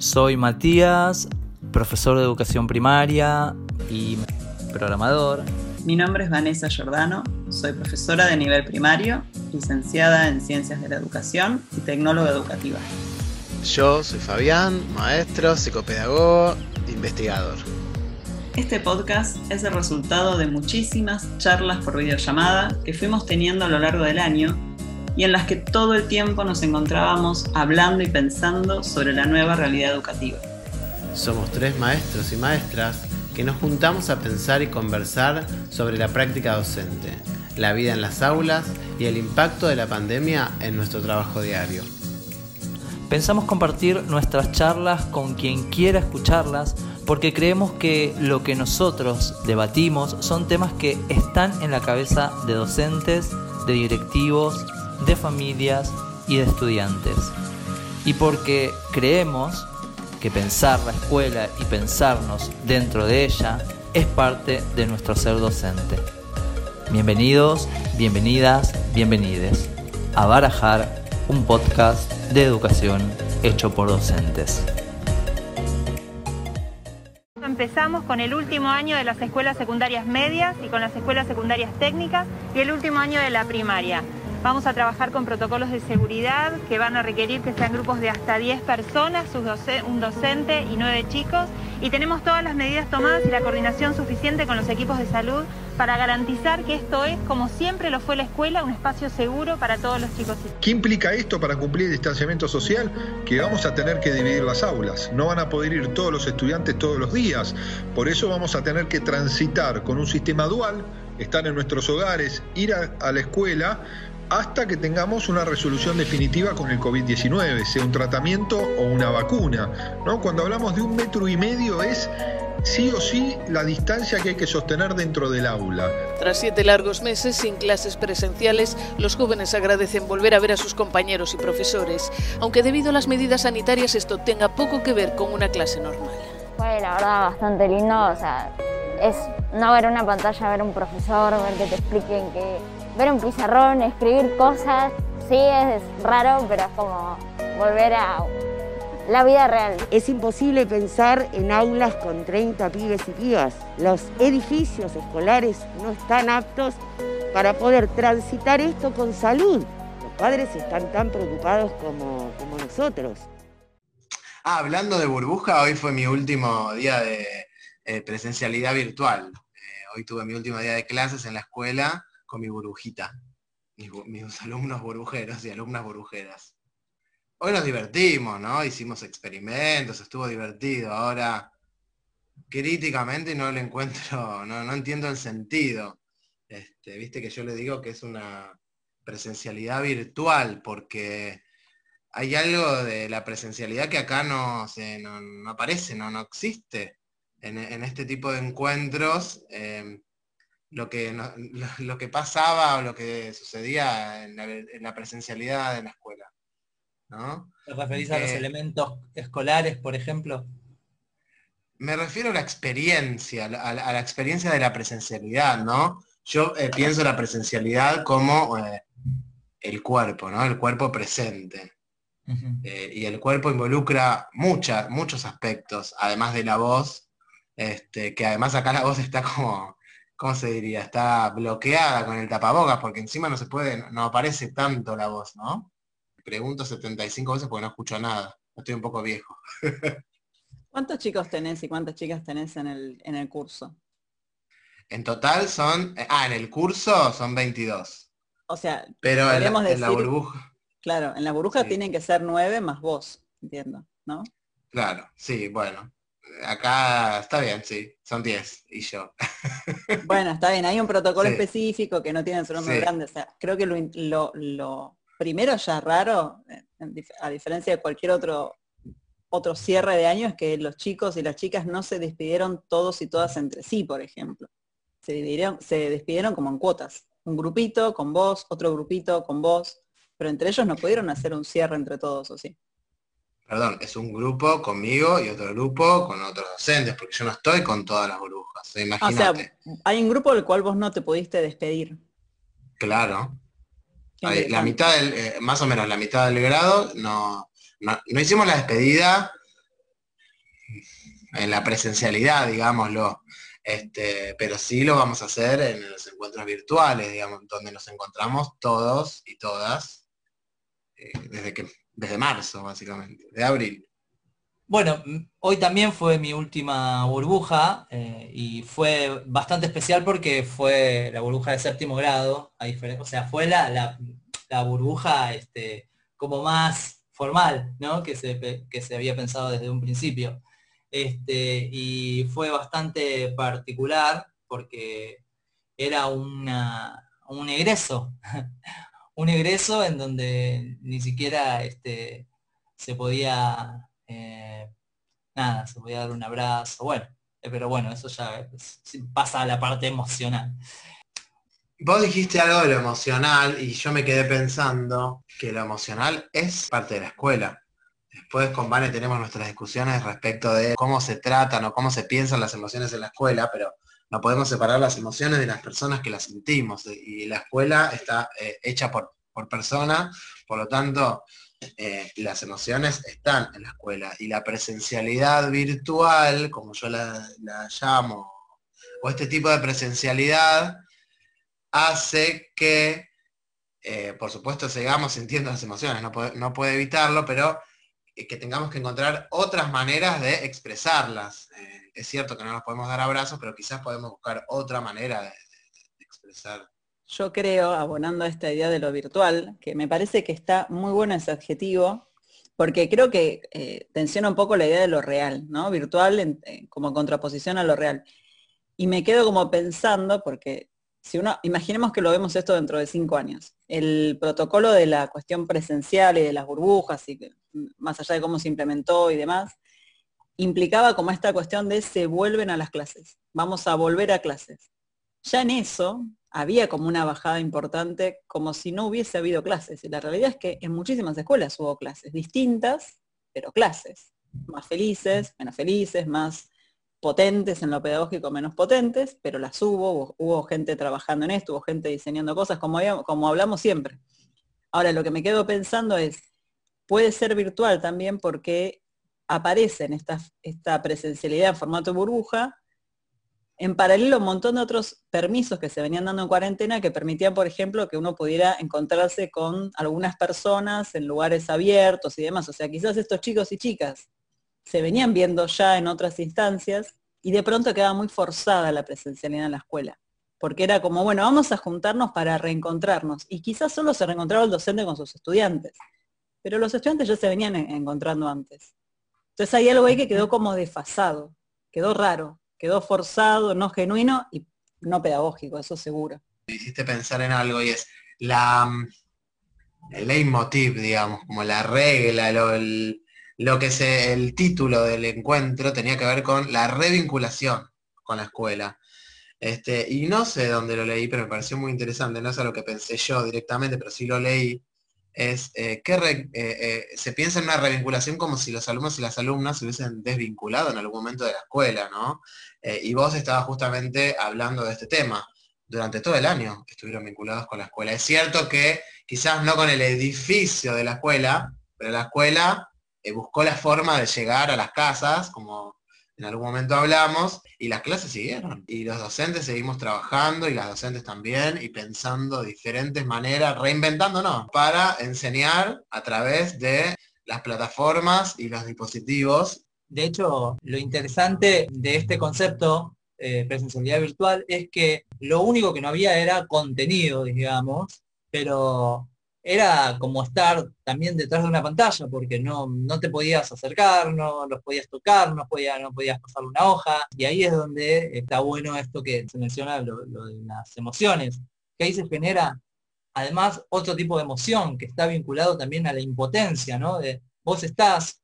Soy Matías, profesor de educación primaria y programador. Mi nombre es Vanessa Giordano, soy profesora de nivel primario, licenciada en Ciencias de la Educación y tecnóloga educativa. Yo soy Fabián, maestro, psicopedagogo, investigador. Este podcast es el resultado de muchísimas charlas por videollamada que fuimos teniendo a lo largo del año y en las que todo el tiempo nos encontrábamos hablando y pensando sobre la nueva realidad educativa. Somos tres maestros y maestras que nos juntamos a pensar y conversar sobre la práctica docente, la vida en las aulas y el impacto de la pandemia en nuestro trabajo diario. Pensamos compartir nuestras charlas con quien quiera escucharlas porque creemos que lo que nosotros debatimos son temas que están en la cabeza de docentes, de directivos, de familias y de estudiantes. Y porque creemos que pensar la escuela y pensarnos dentro de ella es parte de nuestro ser docente. Bienvenidos, bienvenidas, bienvenides a Barajar, un podcast de educación hecho por docentes. Empezamos con el último año de las escuelas secundarias medias y con las escuelas secundarias técnicas y el último año de la primaria. Vamos a trabajar con protocolos de seguridad que van a requerir que sean grupos de hasta 10 personas, un docente y 9 chicos. Y tenemos todas las medidas tomadas y la coordinación suficiente con los equipos de salud para garantizar que esto es, como siempre lo fue la escuela, un espacio seguro para todos los chicos. ¿Qué implica esto para cumplir el distanciamiento social? Que vamos a tener que dividir las aulas. No van a poder ir todos los estudiantes todos los días. Por eso vamos a tener que transitar con un sistema dual, estar en nuestros hogares, ir a, a la escuela hasta que tengamos una resolución definitiva con el COVID-19, sea un tratamiento o una vacuna. ¿no? Cuando hablamos de un metro y medio es sí o sí la distancia que hay que sostener dentro del aula. Tras siete largos meses sin clases presenciales, los jóvenes agradecen volver a ver a sus compañeros y profesores, aunque debido a las medidas sanitarias esto tenga poco que ver con una clase normal. Fue la verdad bastante lindo, o sea, es no ver una pantalla, ver un profesor, ver que te expliquen que ver un pizarrón, escribir cosas, sí es raro, pero es como volver a la vida real. Es imposible pensar en aulas con 30 pibes y pibas. Los edificios escolares no están aptos para poder transitar esto con salud. Los padres están tan preocupados como, como nosotros. Ah, hablando de burbuja, hoy fue mi último día de eh, presencialidad virtual. Eh, hoy tuve mi último día de clases en la escuela con mi burbujita, mis, alumnos burbujeros y alumnas burbujeras. Hoy nos divertimos, ¿no? Hicimos experimentos, estuvo divertido. Ahora, críticamente no le encuentro, no, entiendo el sentido. Este, Viste que yo le digo que es una presencialidad virtual, porque hay algo de la presencialidad que acá no, no, aparece, no, no existe en, este tipo de encuentros. Em, lo que, lo, que pasaba o lo que sucedía en la, presencialidad de la escuela. ¿no? ¿Te referís a los elementos escolares, por ejemplo? Me refiero a la experiencia, a la, experiencia de la presencialidad, ¿no? Yo eh, pienso la presencialidad como eh, el cuerpo, ¿no? El cuerpo presente. Eh, y el cuerpo involucra muchos aspectos, además de la voz, este, que además acá la voz está como ¿cómo se diría? Está bloqueada con el tapabocas, porque encima no se puede, no aparece tanto la voz, ¿no? Pregunto 75 veces porque no escucho nada. Estoy un poco viejo. ¿Cuántos chicos tenés y cuántas chicas tenés en el, en el curso? En total son, eh, ah, en el curso son 22. O sea, pero en la, burbuja. Claro, en la burbuja tienen que ser 9 más vos, entiendo, ¿no? Claro, sí, bueno acá está bien, sí, son 10 y yo. Bueno, está bien, hay un protocolo específico que no tiene su nombre grande. O sea, creo que lo, primero ya raro, eh, a diferencia de cualquier otro, otro cierre de año, es que los chicos y las chicas no se despidieron todos y todas entre sí, por ejemplo. Se, dividieron, se despidieron como en cuotas. Un grupito con vos, otro grupito con vos, pero entre ellos no pudieron hacer un cierre entre todos, ¿o sí? Perdón, es un grupo conmigo y otro grupo con otros docentes, porque yo no estoy con todas las burbujas. O sea, hay un grupo del cual vos no te pudiste despedir. Claro. la mitad del, eh, más o menos la mitad del grado, no, no, hicimos la despedida en la presencialidad, digámoslo. Este, pero sí lo vamos a hacer en los encuentros virtuales, digamos, donde nos encontramos todos y todas eh, desde que desde marzo, básicamente, de abril. Bueno, hoy también fue mi última burbuja eh, y fue bastante especial porque fue la burbuja de séptimo grado, a o sea, fue la, la, burbuja este, como más formal, ¿no? Que se, que se había pensado desde un principio. Este, y fue bastante particular porque era una, un egreso, un egreso en donde ni siquiera este, se podía, eh, nada, se podía dar un abrazo, bueno, eh, pero bueno, eso ya pasa a la parte emocional. Vos dijiste algo de lo emocional y yo me quedé pensando que lo emocional es parte de la escuela. Después con Vane tenemos nuestras discusiones respecto de cómo se tratan o cómo se piensan las emociones en la escuela, pero no podemos separar las emociones de las personas que las sentimos. Y la escuela está eh, hecha por, por personas, por lo tanto, eh, las emociones están en la escuela. Y la presencialidad virtual, como yo la, llamo, o este tipo de presencialidad, hace que, eh, por supuesto, sigamos sintiendo las emociones, no no puede evitarlo, pero que tengamos que encontrar otras maneras de expresarlas. Eh, es cierto que no nos podemos dar abrazos, pero quizás podemos buscar otra manera de, expresar. Yo creo, abonando a esta idea de lo virtual, que me parece que está muy bueno ese adjetivo, porque creo que eh, tensiona un poco la idea de lo real, ¿no? Virtual como contraposición a lo real. Y me quedo como pensando, porque si uno, imaginemos que lo vemos esto dentro de cinco años, el protocolo de la cuestión presencial y de las burbujas, y más allá de cómo se implementó y demás, implicaba como esta cuestión de se vuelven a las clases, vamos a volver a clases. Ya en eso había como una bajada importante, como si no hubiese habido clases. Y la realidad es que en muchísimas escuelas hubo clases, distintas, pero clases, más felices, menos felices, más potentes en lo pedagógico, menos potentes, pero las hubo, hubo, gente trabajando en esto, hubo gente diseñando cosas, como, como hablamos siempre. Ahora, lo que me quedo pensando es, puede ser virtual también porque aparece en esta, esta presencialidad en formato burbuja, en paralelo un montón de otros permisos que se venían dando en cuarentena que permitían, por ejemplo, que uno pudiera encontrarse con algunas personas en lugares abiertos y demás. O sea, quizás estos chicos y chicas se venían viendo ya en otras instancias y de pronto quedaba muy forzada la presencialidad en la escuela, porque era como, bueno, vamos a juntarnos para reencontrarnos y quizás solo se reencontraba el docente con sus estudiantes, pero los estudiantes ya se venían encontrando antes. Entonces hay algo ahí que quedó como desfasado, quedó raro, quedó forzado, no genuino y no pedagógico, eso seguro. Me hiciste pensar en algo y es la mm, el leitmotiv, digamos, como la regla, lo, el, lo que se, el título del encuentro tenía que ver con la revinculación con la escuela. Este, y no sé dónde lo leí, pero me pareció muy interesante, no es lo que pensé yo directamente, pero sí lo leí, es eh, que eh, eh, se piensa en una revinculación como si los alumnos y las alumnas se hubiesen desvinculado en algún momento de la escuela, ¿no? y vos estabas justamente hablando de este tema. Durante todo el año estuvieron vinculados con la escuela. Es cierto que quizás no con el edificio de la escuela, pero la escuela buscó la forma de llegar a las casas, como en algún momento hablamos, y las clases siguieron. Y los docentes seguimos trabajando y las docentes también, y pensando diferentes maneras, reinventándonos, para enseñar a través de las plataformas y los dispositivos. De hecho, lo interesante de este concepto eh, presencialidad virtual es que lo único que no había era contenido, digamos, pero era como estar también detrás de una pantalla, porque no, no te podías acercar, no los podías tocar, no, podías, no podías pasar una hoja, y ahí es donde está bueno esto que se menciona, lo, de las emociones, que ahí se genera además otro tipo de emoción que está vinculado también a la impotencia, ¿no? De, vos estás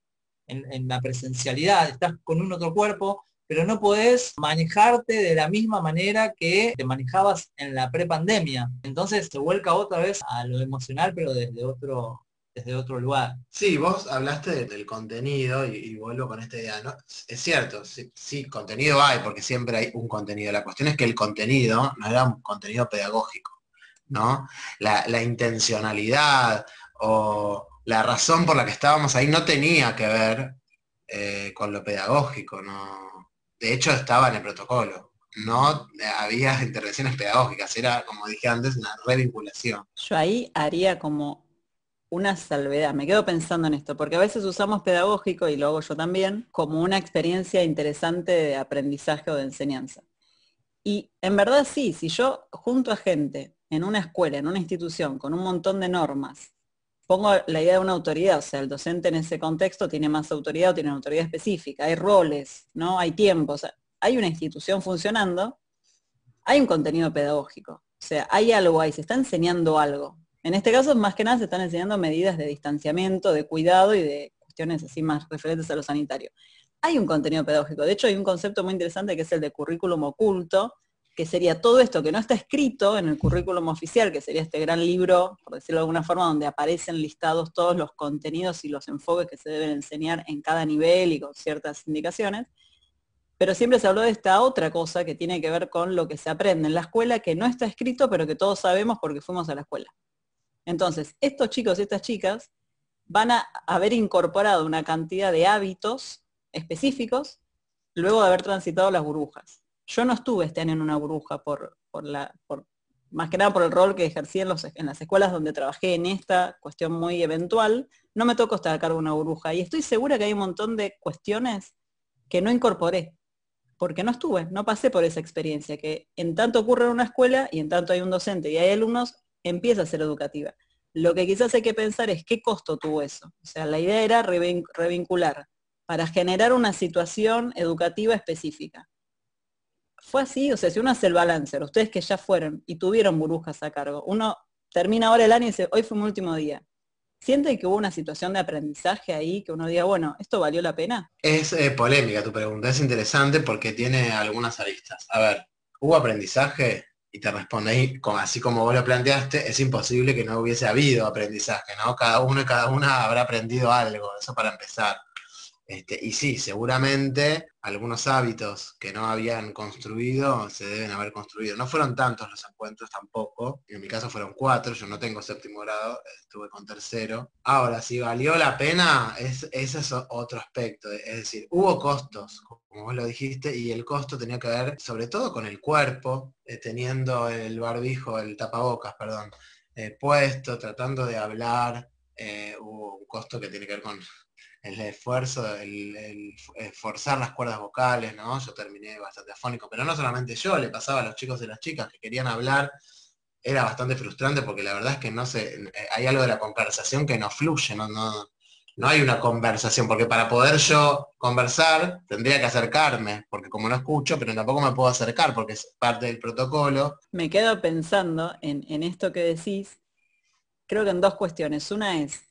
en, en la presencialidad, estás con un otro cuerpo, pero no podés manejarte de la misma manera que te manejabas en la prepandemia. Entonces se vuelca otra vez a lo emocional, pero desde otro, desde otro lugar. Sí, vos hablaste del contenido y, vuelvo con esta idea. ¿no? Es cierto, sí, contenido hay, porque siempre hay un contenido. La cuestión es que el contenido no era un contenido pedagógico, ¿no? La, la intencionalidad o la razón por la que estábamos ahí no tenía que ver eh, con lo pedagógico, no. De hecho estaba en el protocolo. No había intervenciones pedagógicas, era, como dije antes, una revinculación. Yo ahí haría como una salvedad. Me quedo pensando en esto, porque a veces usamos pedagógico, y lo hago yo también, como una experiencia interesante de aprendizaje o de enseñanza. Y en verdad sí, si yo junto a gente en una escuela, en una institución, con un montón de normas, pongo la idea de una autoridad, o sea, el docente en ese contexto tiene más autoridad o tiene una autoridad específica, hay roles, ¿no? Hay tiempos, hay una institución funcionando, hay un contenido pedagógico, o sea, hay algo ahí, se está enseñando algo. En este caso, más que nada, se están enseñando medidas de distanciamiento, de cuidado y de cuestiones así más referentes a lo sanitario. Hay un contenido pedagógico, de hecho hay un concepto muy interesante que es el de currículum oculto, que sería todo esto que no está escrito en el currículum oficial, que sería este gran libro, por decirlo de alguna forma, donde aparecen listados todos los contenidos y los enfoques que se deben enseñar en cada nivel y con ciertas indicaciones. Pero siempre se habló de esta otra cosa que tiene que ver con lo que se aprende en la escuela, que no está escrito, pero que todos sabemos porque fuimos a la escuela. Entonces, estos chicos y estas chicas van a haber incorporado una cantidad de hábitos específicos luego de haber transitado las burbujas. Yo no estuve este año en una burbuja por, la, más que nada por el rol que ejercí en, en, las escuelas donde trabajé en esta cuestión muy eventual, no me tocó estar a cargo de una burbuja. Y estoy segura que hay un montón de cuestiones que no incorporé, porque no estuve, no pasé por esa experiencia, que en tanto ocurre en una escuela y en tanto hay un docente y hay alumnos, empieza a ser educativa. Lo que quizás hay que pensar es qué costo tuvo eso. O sea, la idea era revincular para generar una situación educativa específica. Fue así, o sea, si uno hace el balance, ustedes que ya fueron y tuvieron burbujas a cargo, uno termina ahora el año y dice, hoy fue mi último día. ¿Siente que hubo una situación de aprendizaje ahí que uno diga, bueno, ¿esto valió la pena? Es eh, polémica tu pregunta, es interesante porque tiene algunas aristas. A ver, ¿hubo aprendizaje? y te responde así como vos lo planteaste, es imposible que no hubiese habido aprendizaje, ¿no? Cada uno y cada una habrá aprendido algo, eso para empezar. Este, y sí, seguramente algunos hábitos que no habían construido se deben haber construido. No fueron tantos los encuentros tampoco. En mi caso fueron cuatro, yo no tengo séptimo grado, estuve con tercero. Ahora, si valió la pena, es, ese es otro aspecto. Es decir, hubo costos, como vos lo dijiste, y el costo tenía que ver sobre todo con el cuerpo, eh, teniendo el barbijo, el tapabocas, perdón, eh, puesto, tratando de hablar. Eh, hubo un costo que tiene que ver con el esfuerzo, el, forzar las cuerdas vocales, ¿no? Yo terminé bastante afónico, pero no solamente yo, le pasaba a los chicos y las chicas que querían hablar, era bastante frustrante porque la verdad es que no sé, hay algo de la conversación que no fluye, no, no, no hay una conversación, porque para poder yo conversar tendría que acercarme, porque como no escucho, pero tampoco me puedo acercar porque es parte del protocolo. Me quedo pensando en, en esto que decís, creo que en dos cuestiones. Una es,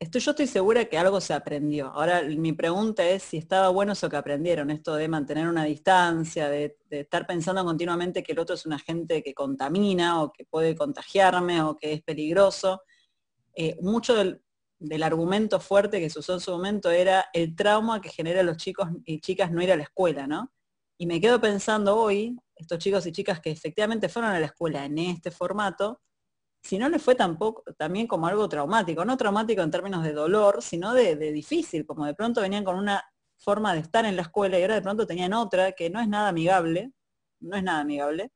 yo estoy segura que algo se aprendió. Ahora mi pregunta es si estaba bueno eso que aprendieron, esto de mantener una distancia, de, estar pensando continuamente que el otro es un agente que contamina o que puede contagiarme o que es peligroso. Eh, mucho del, argumento fuerte que se usó en su momento era el trauma que genera los chicos y chicas no ir a la escuela, ¿no? Y me quedo pensando hoy, estos chicos y chicas que efectivamente fueron a la escuela en este formato, si no le fue tampoco también como algo traumático, no traumático en términos de dolor, sino de, difícil, como de pronto venían con una forma de estar en la escuela y ahora de pronto tenían otra que no es nada amigable, no es nada amigable,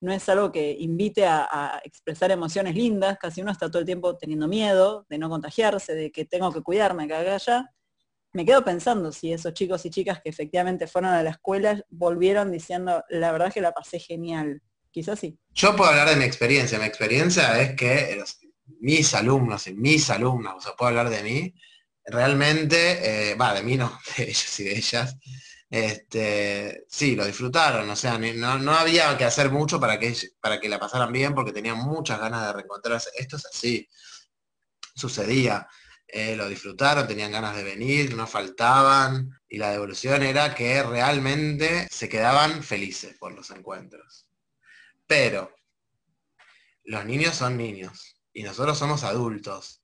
no es algo que invite a, expresar emociones lindas, casi uno está todo el tiempo teniendo miedo de no contagiarse, de que tengo que cuidarme, que haga allá. Me quedo pensando si esos chicos y chicas que efectivamente fueron a la escuela volvieron diciendo, la verdad es que la pasé genial, quizás sí. Yo puedo hablar de mi experiencia. Mi experiencia es que mis alumnos y mis alumnas, o sea, puedo hablar de mí, realmente, eh, va, de mí no, de ellos y de ellas, este, sí, lo disfrutaron, o sea, no, había que hacer mucho para que, para que la pasaran bien porque tenían muchas ganas de reencontrarse. Esto es así, sucedía. Eh, lo disfrutaron, tenían ganas de venir, no faltaban, y la devolución era que realmente se quedaban felices por los encuentros. Pero los niños son niños y nosotros somos adultos.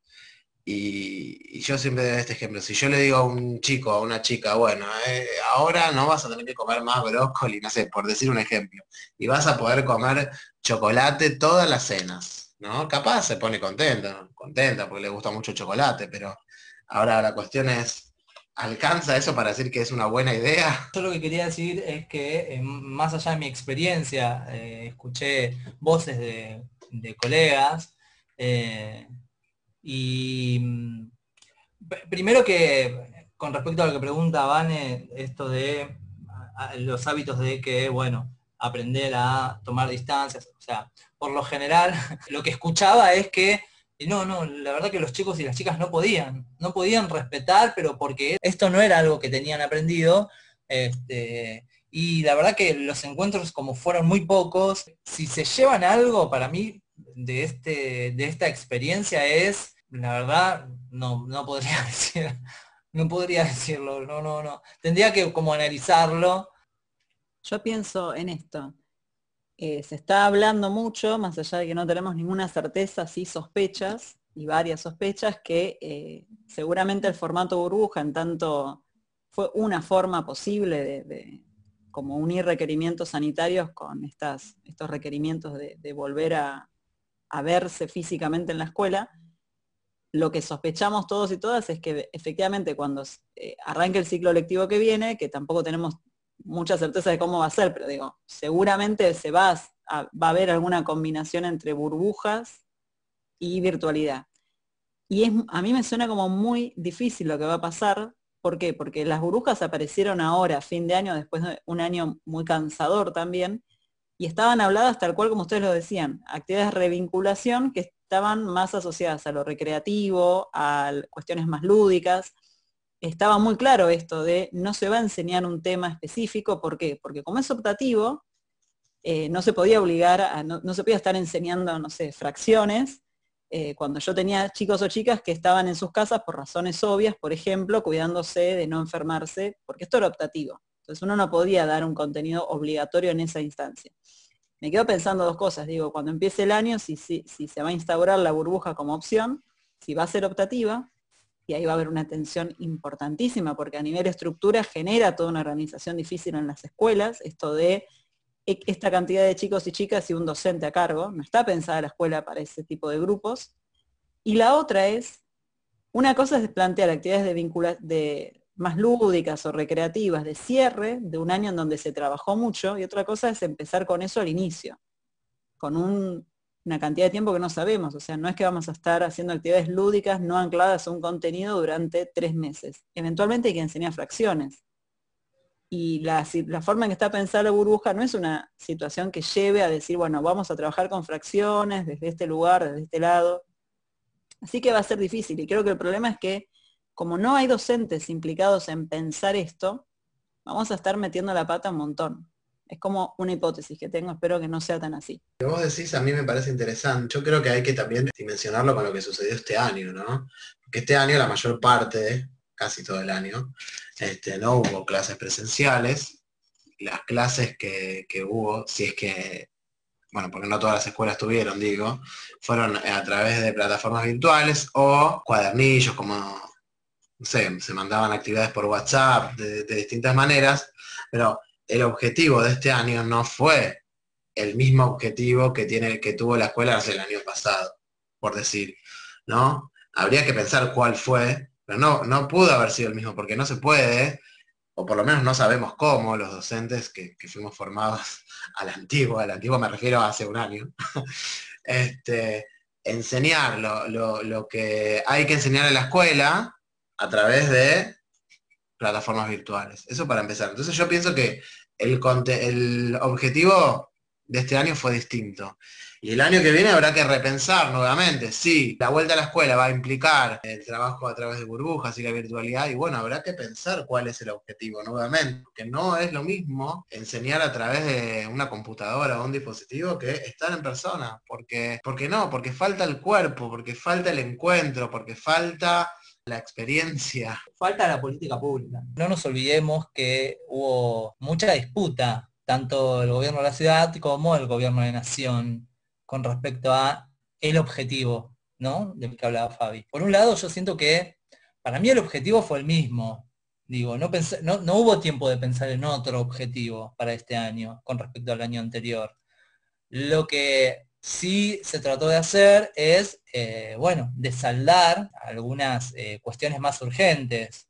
Y, yo siempre doy este ejemplo. Si yo le digo a un chico, a una chica, bueno, eh, ahora no vas a tener que comer más brócoli, no sé, por decir un ejemplo, y vas a poder comer chocolate todas las cenas, ¿no? Capaz se pone contenta, contenta porque le gusta mucho chocolate, pero ahora la cuestión es, ¿Alcanza eso para decir que es una buena idea? Yo lo que quería decir es que, eh, más allá de mi experiencia, eh, escuché voces de, colegas eh, y mm, primero que con respecto a lo que pregunta Vane, esto de los hábitos de que, bueno, aprender a tomar distancias, o sea, por lo general, lo que escuchaba es que no, no, la verdad que los chicos y las chicas no podían, no podían respetar, pero porque esto no era algo que tenían aprendido. Este, y la verdad que los encuentros como fueron muy pocos, si se llevan algo para mí de, este, de esta experiencia es, la verdad, no, no podría decir, no podría decirlo, no, no, no. Tendría que como analizarlo. Yo pienso en esto. Eh, se está hablando mucho, más allá de que no tenemos ninguna certeza, sí sospechas, y varias sospechas, que eh, seguramente el formato burbuja, en tanto fue una forma posible de, como unir requerimientos sanitarios con estas, estos requerimientos de, volver a, verse físicamente en la escuela, lo que sospechamos todos y todas es que efectivamente cuando eh, arranque el ciclo lectivo que viene, que tampoco tenemos mucha certeza de cómo va a ser, pero digo, seguramente se va a, haber alguna combinación entre burbujas y virtualidad. Y es, a mí me suena como muy difícil lo que va a pasar. ¿Por qué? Porque las burbujas aparecieron ahora, fin de año, después de un año muy cansador también, y estaban habladas tal cual como ustedes lo decían, actividades de revinculación que estaban más asociadas a lo recreativo, a cuestiones más lúdicas, estaba muy claro esto de no se va a enseñar un tema específico, ¿por qué? Porque como es optativo, eh, no se podía obligar, no, se podía estar enseñando, no sé, fracciones, eh, cuando yo tenía chicos o chicas que estaban en sus casas por razones obvias, por ejemplo, cuidándose de no enfermarse, porque esto era optativo. Entonces uno no podía dar un contenido obligatorio en esa instancia. Me quedo pensando dos cosas, digo, cuando empiece el año, si, si se va a instaurar la burbuja como opción, si va a ser optativa, y ahí va a haber una tensión importantísima, porque a nivel estructura genera toda una organización difícil en las escuelas, esto de e, esta cantidad de chicos y chicas y un docente a cargo, no está pensada la escuela para ese tipo de grupos. Y la otra es, una cosa es plantear actividades de, de más lúdicas o recreativas de cierre de un año en donde se trabajó mucho, y otra cosa es empezar con eso al inicio, con un una cantidad de tiempo que no sabemos. O sea, no es que vamos a estar haciendo actividades lúdicas no ancladas a un contenido durante tres meses. Eventualmente hay que enseñar fracciones. Y la, forma en que está pensada la burbuja no es una situación que lleve a decir, bueno, vamos a trabajar con fracciones desde este lugar, desde este lado. Así que va a ser difícil. Y creo que el problema es que como no hay docentes implicados en pensar esto, vamos a estar metiendo la pata un montón. Es como una hipótesis que tengo, espero que no sea tan así. Lo que vos decís a mí me parece interesante. Yo creo que hay que también dimensionarlo con lo que sucedió este año, ¿no? Porque este año la mayor parte, casi todo el año, este, no hubo clases presenciales. Las clases que, hubo, si es que bueno, porque no todas las escuelas tuvieron, digo, fueron a través de plataformas virtuales o cuadernillos, como, no sé, se mandaban actividades por WhatsApp de distintas maneras, pero el objetivo de este año no fue el mismo objetivo que, tiene, que tuvo la escuela hace el año pasado, por decir, ¿no? Habría que pensar cuál fue, pero no, no pudo haber sido el mismo, porque no se puede, o por lo menos no sabemos cómo los docentes que, fuimos formados a la antigua, a me refiero a hace un año, este, enseñar lo, lo que hay que enseñar en la escuela a través de plataformas virtuales. Eso para empezar. Entonces yo pienso que el, el objetivo de este año fue distinto. Y el año que viene habrá que repensar nuevamente. Sí, la vuelta a la escuela va a implicar el trabajo a través de burbujas y la virtualidad. Y bueno, habrá que pensar cuál es el objetivo nuevamente. Porque no es lo mismo enseñar a través de una computadora o un dispositivo que estar en persona. Porque, porque no, porque falta el cuerpo, porque falta el encuentro, porque falta la experiencia. Falta la política pública. No nos olvidemos que hubo mucha disputa, tanto el gobierno de la ciudad como el gobierno de nación, con respecto a el objetivo, ¿no? Del que hablaba Fabi. Por un lado, yo siento que para mí el objetivo fue el mismo. Digo, no, no, no hubo tiempo de pensar en otro objetivo para este año con respecto al año anterior. Lo que sí se trató de hacer es, eh, bueno, de saldar algunas eh, cuestiones más urgentes.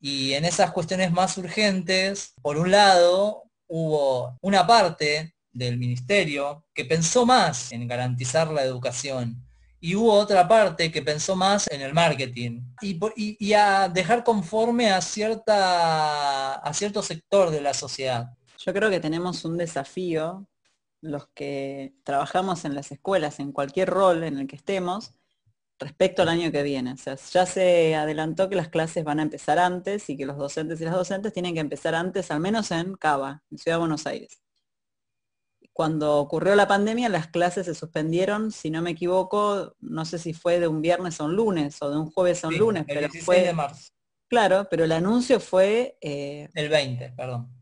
Y en esas cuestiones más urgentes, por un lado, hubo una parte del ministerio que pensó más en garantizar la educación y hubo otra parte que pensó más en el marketing y, a dejar conforme a, cierta, a cierto sector de la sociedad. Yo creo que tenemos un desafío, los que trabajamos en las escuelas, en cualquier rol en el que estemos, respecto al año que viene. O sea, ya se adelantó que las clases van a empezar antes y que los docentes y las docentes tienen que empezar antes, al menos en Cava, en Ciudad de Buenos Aires. Cuando ocurrió la pandemia, las clases se suspendieron, si no me equivoco, no sé si fue de un viernes a un lunes o de un jueves a un lunes, pero fue de marzo. Claro, pero el anuncio fue eh, el 20, perdón.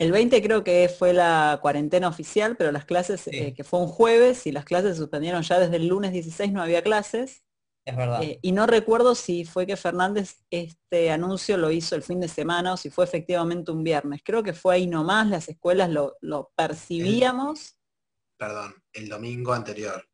El 20 creo que fue la cuarentena oficial, pero las clases, eh, que fue un jueves, y las clases se suspendieron ya desde el lunes 16, no había clases. Es verdad. Eh, y no recuerdo si fue que Fernández este anuncio lo hizo el fin de semana o si fue efectivamente un viernes. Creo que fue ahí nomás, las escuelas lo, percibíamos. perdón, el domingo anterior.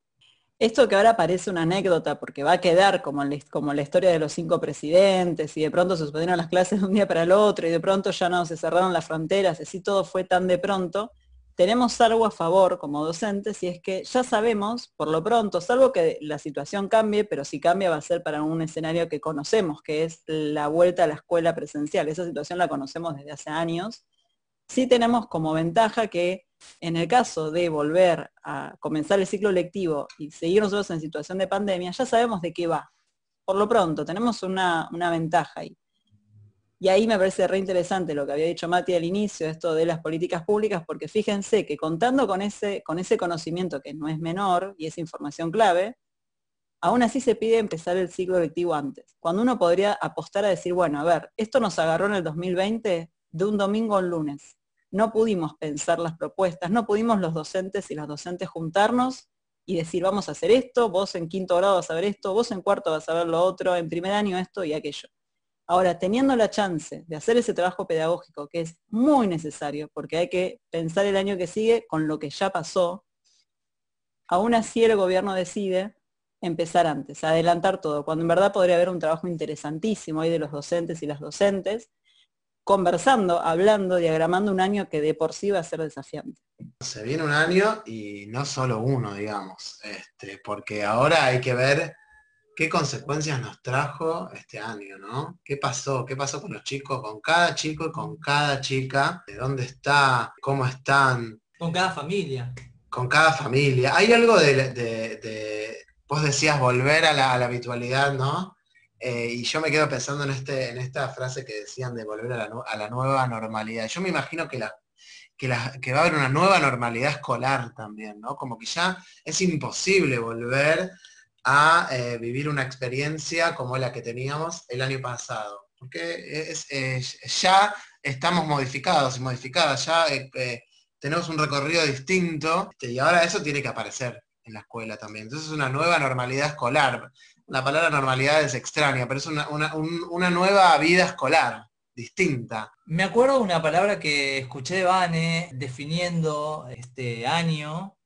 Esto que ahora parece una anécdota porque va a quedar como, como la historia de los cinco presidentes y de pronto se suspendieron las clases de un día para el otro y de pronto ya no se cerraron las fronteras, así todo fue tan de pronto, tenemos algo a favor como docentes y es que ya sabemos, por lo pronto, salvo que la situación cambie, pero si cambia va a ser para un escenario que conocemos, que es la vuelta a la escuela presencial. Esa situación la conocemos desde hace años. Sí tenemos como ventaja que en el caso de volver a comenzar el ciclo lectivo y seguir nosotros en situación de pandemia, ya sabemos de qué va. Por lo pronto, tenemos una, ventaja ahí. Y ahí me parece re interesante lo que había dicho Mati al inicio, esto de las políticas públicas, porque fíjense que contando con ese, con ese conocimiento que no es menor y es información clave, aún así se pide empezar el ciclo lectivo antes. Cuando uno podría apostar a decir, bueno, a ver, esto nos agarró en el 2020 de un domingo a un lunes no pudimos pensar las propuestas, no pudimos los docentes y las docentes juntarnos y decir, vamos a hacer esto, vos en quinto grado vas a ver esto, vos en cuarto vas a ver lo otro, en primer año esto y aquello. Ahora, teniendo la chance de hacer ese trabajo pedagógico, que es muy necesario, porque hay que pensar el año que sigue con lo que ya pasó, aún así el gobierno decide empezar antes, adelantar todo, cuando en verdad podría haber un trabajo interesantísimo ahí de los docentes y las docentes, conversando, hablando, diagramando un año que de por sí va a ser desafiante. Se viene un año y no solo uno, digamos, este, porque ahora hay que ver qué consecuencias nos trajo este año, ¿no? ¿Qué pasó? ¿Qué pasó con los chicos, con cada chico y con cada chica? ¿De dónde está? ¿Cómo están? Con cada familia. Con cada familia. Hay algo de, vos decías volver a la, a la habitualidad, ¿no? Eh, y yo me quedo pensando en, este, en esta frase que decían de volver a la, nueva normalidad. Yo me imagino que, la, que, va a haber una nueva normalidad escolar también, ¿no? Como que ya es imposible volver a eh, vivir una experiencia como la que teníamos el año pasado. Porque ya estamos modificados y modificadas, ya eh, tenemos un recorrido distinto y ahora eso tiene que aparecer en la escuela también. Entonces es una nueva normalidad escolar la palabra normalidad es extraña, pero es una, nueva vida escolar, distinta. Me acuerdo de una palabra que escuché de Vane definiendo este año,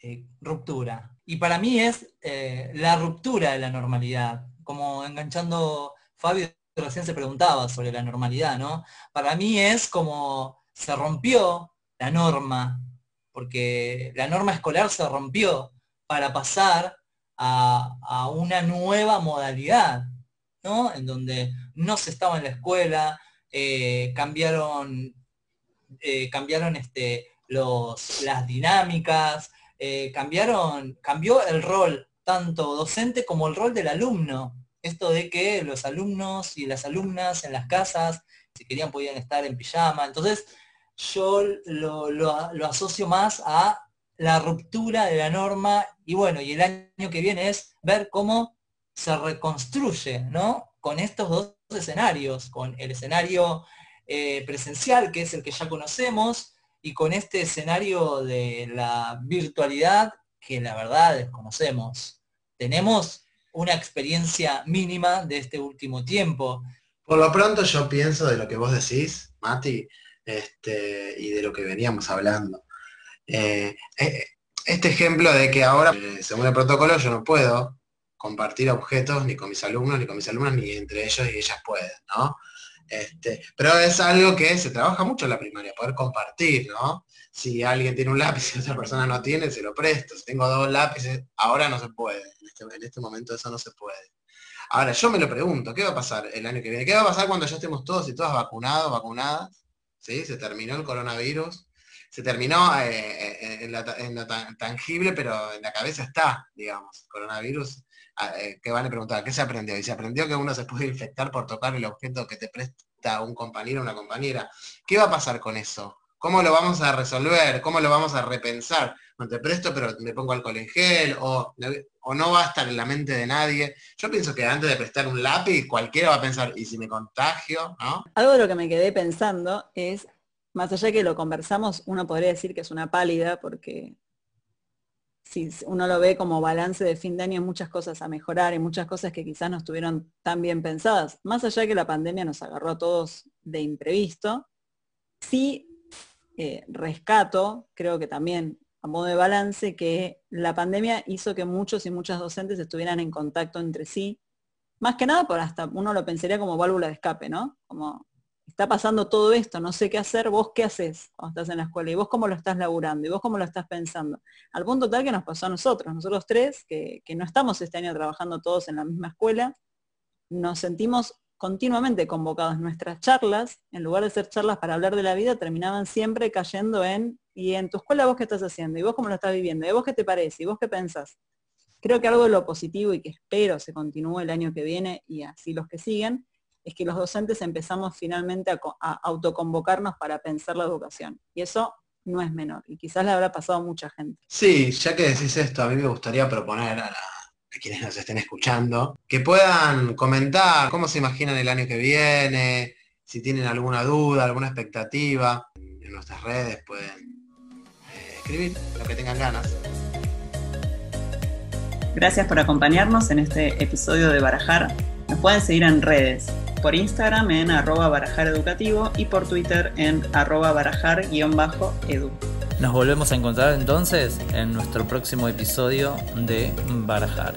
eh, ruptura. Y para mí es eh, la ruptura de la normalidad, como enganchando, Fabio recién se preguntaba sobre la normalidad, ¿no? Para mí es como se rompió la norma, porque la norma escolar se rompió para pasar a, una nueva modalidad, ¿no? En donde no se estaba en la escuela, eh, cambiaron, eh, cambiaron este, los, las dinámicas, eh, cambiaron, cambió el rol tanto docente como el rol del alumno. Esto de que los alumnos y las alumnas en las casas, si querían, podían estar en pijama. Entonces, yo lo, lo asocio más a la ruptura de la norma y bueno, y el año que viene es ver cómo se reconstruye, ¿no? Con estos dos escenarios, con el escenario eh, presencial, que es el que ya conocemos, y con este escenario de la virtualidad, que la verdad desconocemos. Tenemos una experiencia mínima de este último tiempo. Por lo pronto yo pienso de lo que vos decís, Mati, este, y de lo que veníamos hablando. Eh, eh, este ejemplo de que ahora, eh, según el protocolo, yo no puedo compartir objetos ni con mis alumnos, ni con mis alumnas, ni entre ellos y ellas pueden, ¿no? Este, pero es algo que se trabaja mucho en la primaria, poder compartir, ¿no? Si alguien tiene un lápiz y otra persona no tiene, se lo presto. Si tengo dos lápices, ahora no se puede. En este, en este momento eso no se puede. Ahora, yo me lo pregunto, ¿qué va a pasar el año que viene? ¿Qué va a pasar cuando ya estemos todos y todas vacunados, vacunadas? ¿Sí? Se terminó el coronavirus. Se terminó eh, eh, en, lo tangible, pero en la cabeza está, digamos. Coronavirus eh, que van a preguntar, ¿qué se aprendió? Y se aprendió que uno se puede infectar por tocar el objeto que te presta un compañero o una compañera. ¿Qué va a pasar con eso? ¿Cómo lo vamos a resolver? ¿Cómo lo vamos a repensar? No te presto, pero me pongo alcohol en gel, o, o no va a estar en la mente de nadie. Yo pienso que antes de prestar un lápiz, cualquiera va a pensar, ¿y si me contagio? Algo de lo que me quedé pensando es, más allá que lo conversamos, uno podría decir que es una pálida, porque si uno lo ve como balance de fin de año, muchas cosas a mejorar y muchas cosas que quizás no estuvieron tan bien pensadas. Más allá que la pandemia nos agarró a todos de imprevisto, sí eh, rescato, creo que también a modo de balance, que la pandemia hizo que muchos y muchas docentes estuvieran en contacto entre sí, más que nada por hasta uno lo pensaría como válvula de escape, ¿no? Como está pasando todo esto, no sé qué hacer, vos qué haces cuando estás en la escuela y vos cómo lo estás laburando y vos cómo lo estás pensando. Al punto tal que nos pasó a nosotros, nosotros tres, que, no estamos este año trabajando todos en la misma escuela, nos sentimos continuamente convocados. Nuestras charlas, en lugar de ser charlas para hablar de la vida, terminaban siempre cayendo en, ¿y en tu escuela vos qué estás haciendo? ¿Y vos cómo lo estás viviendo? ¿Y vos qué te parece? ¿Y vos qué pensás? Creo que algo de lo positivo y que espero se continúe el año que viene y así los que siguen, es que los docentes empezamos finalmente a, autoconvocarnos para pensar la educación. Y eso no es menor. Y quizás le habrá pasado a mucha gente. Sí, ya que decís esto, a mí me gustaría proponer a, quienes nos estén escuchando que puedan comentar cómo se imaginan el año que viene, si tienen alguna duda, alguna expectativa. En nuestras redes pueden eh, escribir lo que tengan ganas. Gracias por acompañarnos en este episodio de Barajar. Nos pueden seguir en redes por Instagram en arroba barajar educativo y por Twitter en arroba barajar-edu. Nos volvemos a encontrar entonces en nuestro próximo episodio de Barajar.